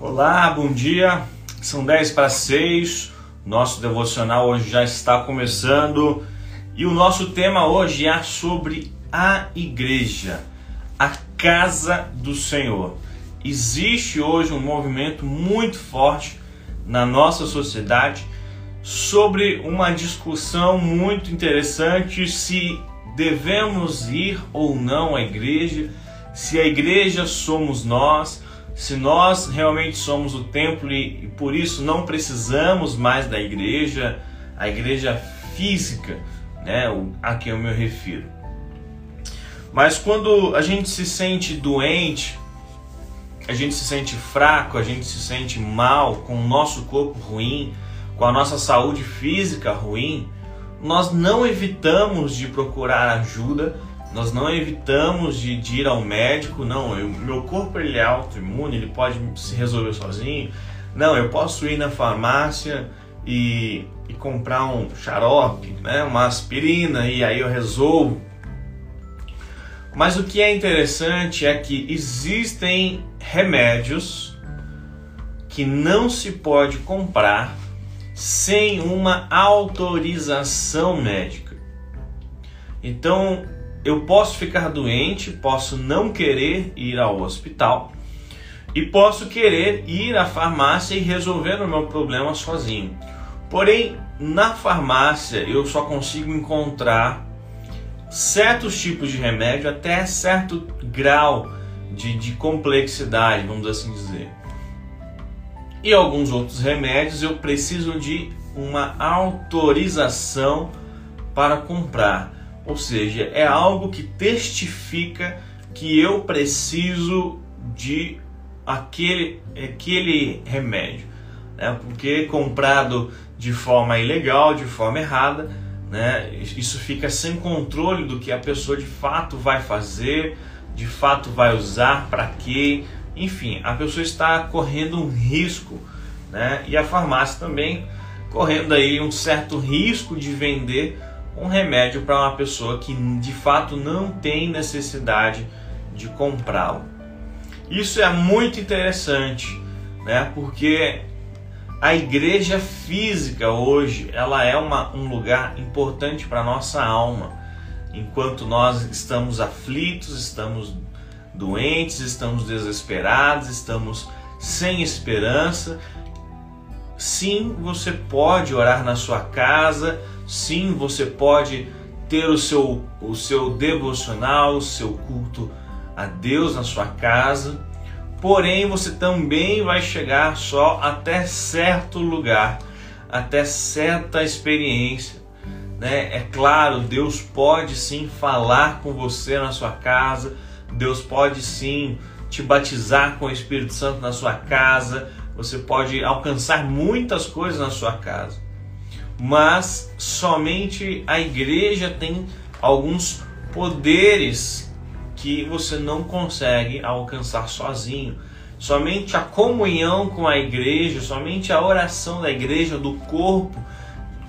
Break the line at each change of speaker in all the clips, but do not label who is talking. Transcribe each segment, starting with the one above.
Olá, bom dia. São 10 para 6. Nosso devocional hoje já está começando e o nosso tema hoje é sobre a igreja, a casa do Senhor. Existe hoje um movimento muito forte na nossa sociedade sobre uma discussão muito interessante se devemos ir ou não à igreja, se a igreja somos nós, se nós realmente somos o templo e, por isso não precisamos mais da igreja, a igreja física, né, a quem eu me refiro. Mas quando a gente se sente doente, a gente se sente fraco, a gente se sente mal, com o nosso corpo ruim, com a nossa saúde física ruim, nós não evitamos de procurar ajuda, nós não evitamos de, de ir ao médico, não, eu, meu corpo ele é autoimune, ele pode se resolver sozinho. Não, eu posso ir na farmácia e, e comprar um xarope, né, uma aspirina e aí eu resolvo. Mas o que é interessante é que existem remédios que não se pode comprar sem uma autorização médica. Então, eu posso ficar doente, posso não querer ir ao hospital e posso querer ir à farmácia e resolver o meu problema sozinho. Porém, na farmácia eu só consigo encontrar certos tipos de remédio até certo grau de, de complexidade, vamos assim dizer. E alguns outros remédios eu preciso de uma autorização para comprar. Ou seja, é algo que testifica que eu preciso de aquele, aquele remédio. Né? Porque comprado de forma ilegal, de forma errada, né? isso fica sem controle do que a pessoa de fato vai fazer, de fato vai usar, para quê. Enfim, a pessoa está correndo um risco. Né? E a farmácia também correndo aí um certo risco de vender um remédio para uma pessoa que de fato não tem necessidade de comprá-lo. Isso é muito interessante, né? Porque a igreja física hoje, ela é uma, um lugar importante para nossa alma. Enquanto nós estamos aflitos, estamos doentes, estamos desesperados, estamos sem esperança, sim, você pode orar na sua casa, Sim, você pode ter o seu, o seu devocional, o seu culto a Deus na sua casa, porém você também vai chegar só até certo lugar, até certa experiência. Né? É claro, Deus pode sim falar com você na sua casa, Deus pode sim te batizar com o Espírito Santo na sua casa, você pode alcançar muitas coisas na sua casa mas somente a igreja tem alguns poderes que você não consegue alcançar sozinho. Somente a comunhão com a igreja, somente a oração da igreja, do corpo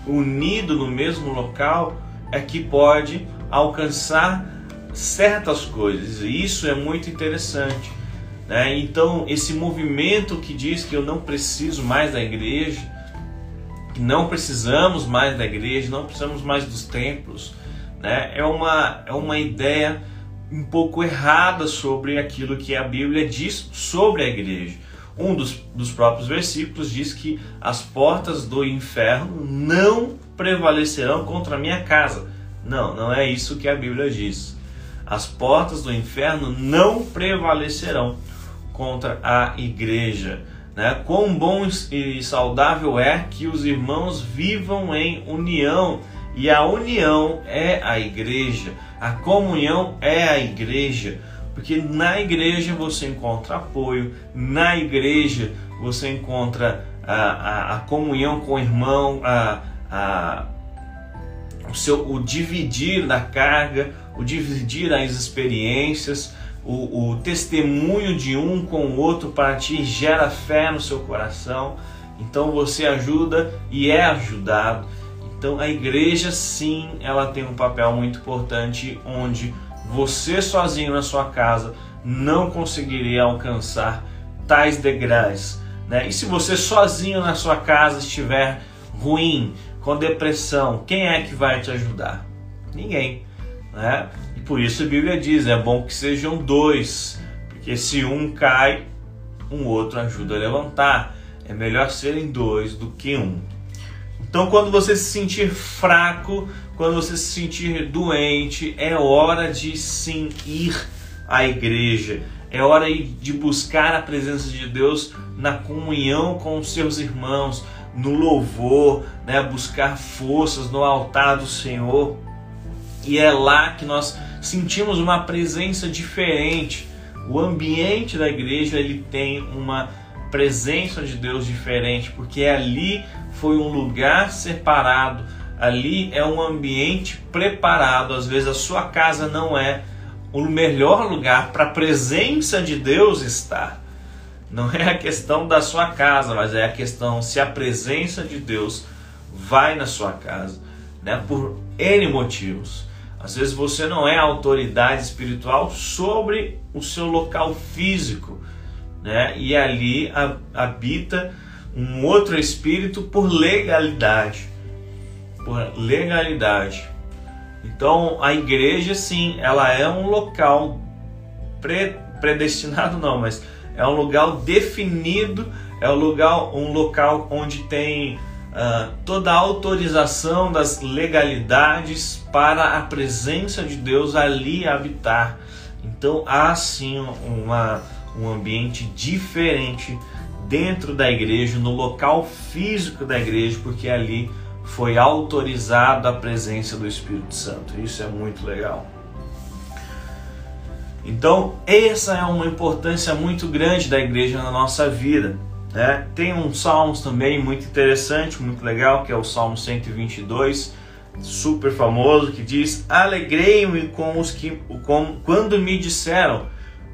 unido no mesmo local, é que pode alcançar certas coisas. E isso é muito interessante. Né? Então, esse movimento que diz que eu não preciso mais da igreja, que não precisamos mais da igreja, não precisamos mais dos templos, né? é, uma, é uma ideia um pouco errada sobre aquilo que a Bíblia diz sobre a igreja. Um dos, dos próprios versículos diz que as portas do inferno não prevalecerão contra a minha casa. Não, não é isso que a Bíblia diz. As portas do inferno não prevalecerão contra a igreja. Né? Quão bom e saudável é que os irmãos vivam em união, e a união é a igreja, a comunhão é a igreja, porque na igreja você encontra apoio, na igreja você encontra a, a, a comunhão com o irmão, a, a, o, seu, o dividir da carga, o dividir as experiências o, o testemunho de um com o outro para ti gera fé no seu coração. Então você ajuda e é ajudado. Então a igreja sim, ela tem um papel muito importante onde você sozinho na sua casa não conseguiria alcançar tais degraus. Né? E se você sozinho na sua casa estiver ruim, com depressão, quem é que vai te ajudar? Ninguém. Né? E por isso a Bíblia diz: é bom que sejam dois, porque se um cai, um outro ajuda a levantar. É melhor serem dois do que um. Então, quando você se sentir fraco, quando você se sentir doente, é hora de sim ir à igreja. É hora de buscar a presença de Deus na comunhão com os seus irmãos, no louvor, né? buscar forças no altar do Senhor. E é lá que nós sentimos uma presença diferente. O ambiente da igreja ele tem uma presença de Deus diferente, porque ali foi um lugar separado, ali é um ambiente preparado. Às vezes a sua casa não é o melhor lugar para a presença de Deus estar. Não é a questão da sua casa, mas é a questão se a presença de Deus vai na sua casa, né? Por N motivos. Às vezes você não é autoridade espiritual sobre o seu local físico, né? E ali habita um outro espírito por legalidade. Por legalidade. Então a igreja sim, ela é um local predestinado não, mas é um lugar definido, é um lugar, um local onde tem uh, toda a autorização das legalidades para a presença de Deus ali habitar. Então há sim uma, um ambiente diferente dentro da igreja, no local físico da igreja, porque ali foi autorizada a presença do Espírito Santo. Isso é muito legal. Então, essa é uma importância muito grande da igreja na nossa vida. Né? Tem um Salmos também muito interessante, muito legal, que é o Salmo 122, super famoso, que diz: Alegrei-me com os que, com, quando me disseram,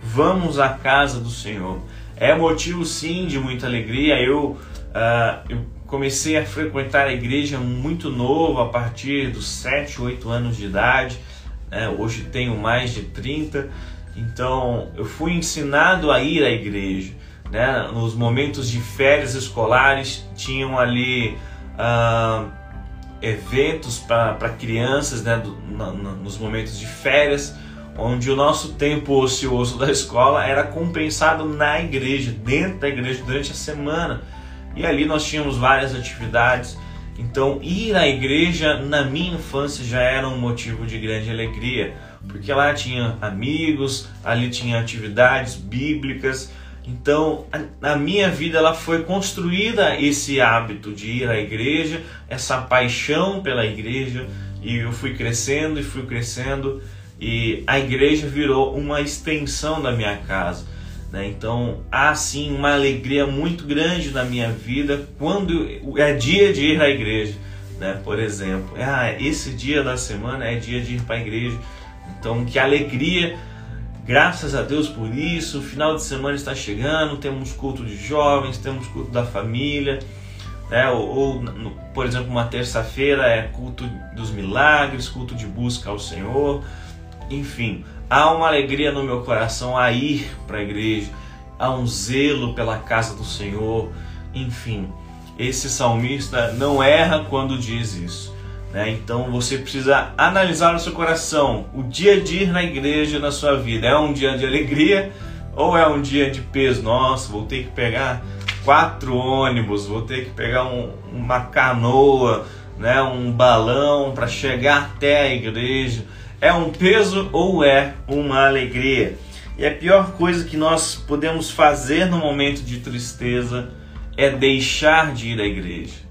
vamos à casa do Senhor. É motivo sim de muita alegria. Eu, uh, eu comecei a frequentar a igreja muito novo, a partir dos 7, 8 anos de idade. Né? Hoje tenho mais de 30 então, eu fui ensinado a ir à igreja. Né? Nos momentos de férias escolares, tinham ali ah, eventos para crianças, né? Do, na, na, nos momentos de férias, onde o nosso tempo ocioso da escola era compensado na igreja, dentro da igreja, durante a semana. E ali nós tínhamos várias atividades. Então, ir à igreja na minha infância já era um motivo de grande alegria porque lá tinha amigos, ali tinha atividades bíblicas. Então, na minha vida ela foi construída esse hábito de ir à igreja, essa paixão pela igreja, e eu fui crescendo e fui crescendo, e a igreja virou uma extensão da minha casa. Né? Então, há sim uma alegria muito grande na minha vida quando é dia de ir à igreja. Né? Por exemplo, ah, esse dia da semana é dia de ir para a igreja então, que alegria, graças a Deus por isso. O final de semana está chegando, temos culto de jovens, temos culto da família, né? ou, ou no, por exemplo, uma terça-feira é culto dos milagres, culto de busca ao Senhor. Enfim, há uma alegria no meu coração a ir para a igreja, há um zelo pela casa do Senhor. Enfim, esse salmista não erra quando diz isso. Né? Então você precisa analisar o seu coração. O dia de ir na igreja na sua vida é um dia de alegria ou é um dia de peso? Nossa, vou ter que pegar quatro ônibus, vou ter que pegar um, uma canoa, né, um balão para chegar até a igreja. É um peso ou é uma alegria? E a pior coisa que nós podemos fazer no momento de tristeza é deixar de ir à igreja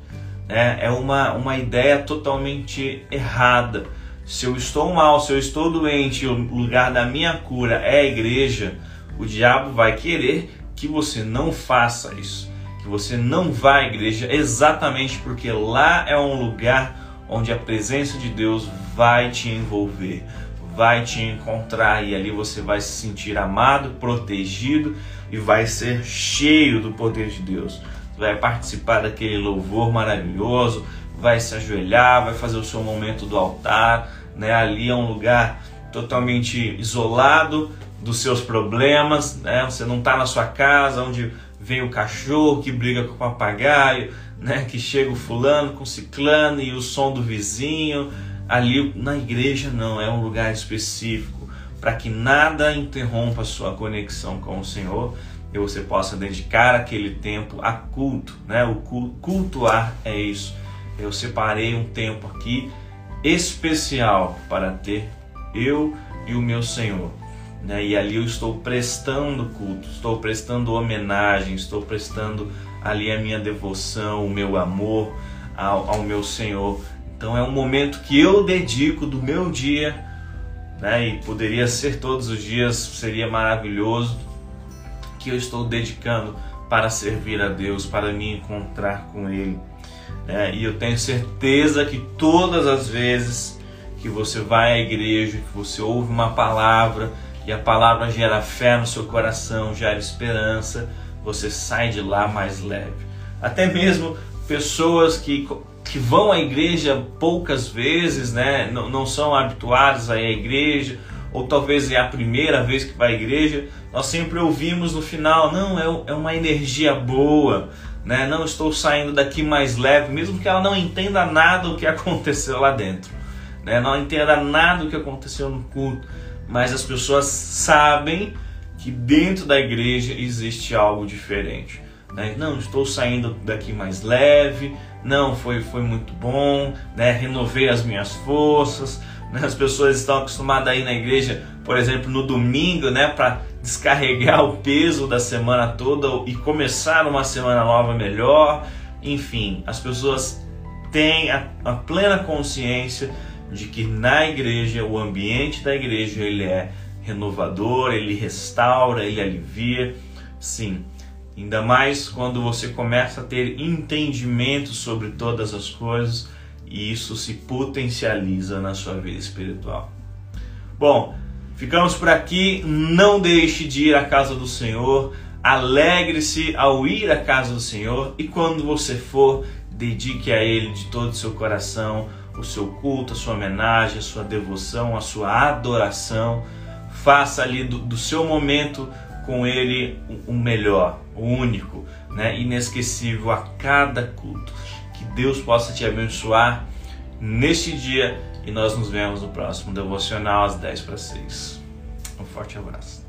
é, é uma, uma ideia totalmente errada. Se eu estou mal, se eu estou doente, o lugar da minha cura é a igreja, o diabo vai querer que você não faça isso, que você não vá à igreja, exatamente porque lá é um lugar onde a presença de Deus vai te envolver, vai te encontrar e ali você vai se sentir amado, protegido e vai ser cheio do poder de Deus vai participar daquele louvor maravilhoso, vai se ajoelhar, vai fazer o seu momento do altar, né? Ali é um lugar totalmente isolado dos seus problemas, né? Você não está na sua casa onde vem o cachorro que briga com o papagaio, né? Que chega o fulano com o ciclano e o som do vizinho. Ali na igreja não, é um lugar específico para que nada interrompa a sua conexão com o Senhor e você possa dedicar aquele tempo a culto, né? O cultuar é isso. Eu separei um tempo aqui especial para ter eu e o meu Senhor. Né? E ali eu estou prestando culto, estou prestando homenagem, estou prestando ali a minha devoção, o meu amor ao, ao meu Senhor. Então é um momento que eu dedico do meu dia, né? e poderia ser todos os dias, seria maravilhoso, que eu estou dedicando para servir a Deus, para me encontrar com Ele. É, e eu tenho certeza que todas as vezes que você vai à igreja, que você ouve uma palavra e a palavra gera fé no seu coração, gera esperança, você sai de lá mais leve. Até mesmo pessoas que, que vão à igreja poucas vezes, né, não, não são habituadas a ir à igreja, ou talvez é a primeira vez que vai à igreja, nós sempre ouvimos no final, não, é, é uma energia boa, né? não estou saindo daqui mais leve, mesmo que ela não entenda nada do que aconteceu lá dentro, né? não entenda nada do que aconteceu no culto, mas as pessoas sabem que dentro da igreja existe algo diferente. Né? Não, estou saindo daqui mais leve, não, foi, foi muito bom, né? renovei as minhas forças, né? As pessoas estão acostumadas a ir na igreja, por exemplo, no domingo, né, para descarregar o peso da semana toda e começar uma semana nova melhor. Enfim, as pessoas têm a, a plena consciência de que na igreja, o ambiente da igreja, ele é renovador, ele restaura, ele alivia. Sim, ainda mais quando você começa a ter entendimento sobre todas as coisas e isso se potencializa na sua vida espiritual. Bom, ficamos por aqui. Não deixe de ir à casa do Senhor. Alegre-se ao ir à casa do Senhor e quando você for, dedique a Ele de todo o seu coração o seu culto, a sua homenagem, a sua devoção, a sua adoração. Faça ali do, do seu momento com Ele o melhor, o único, né? inesquecível a cada culto. Que Deus possa te abençoar neste dia e nós nos vemos no próximo devocional às 10 para 6. Um forte abraço.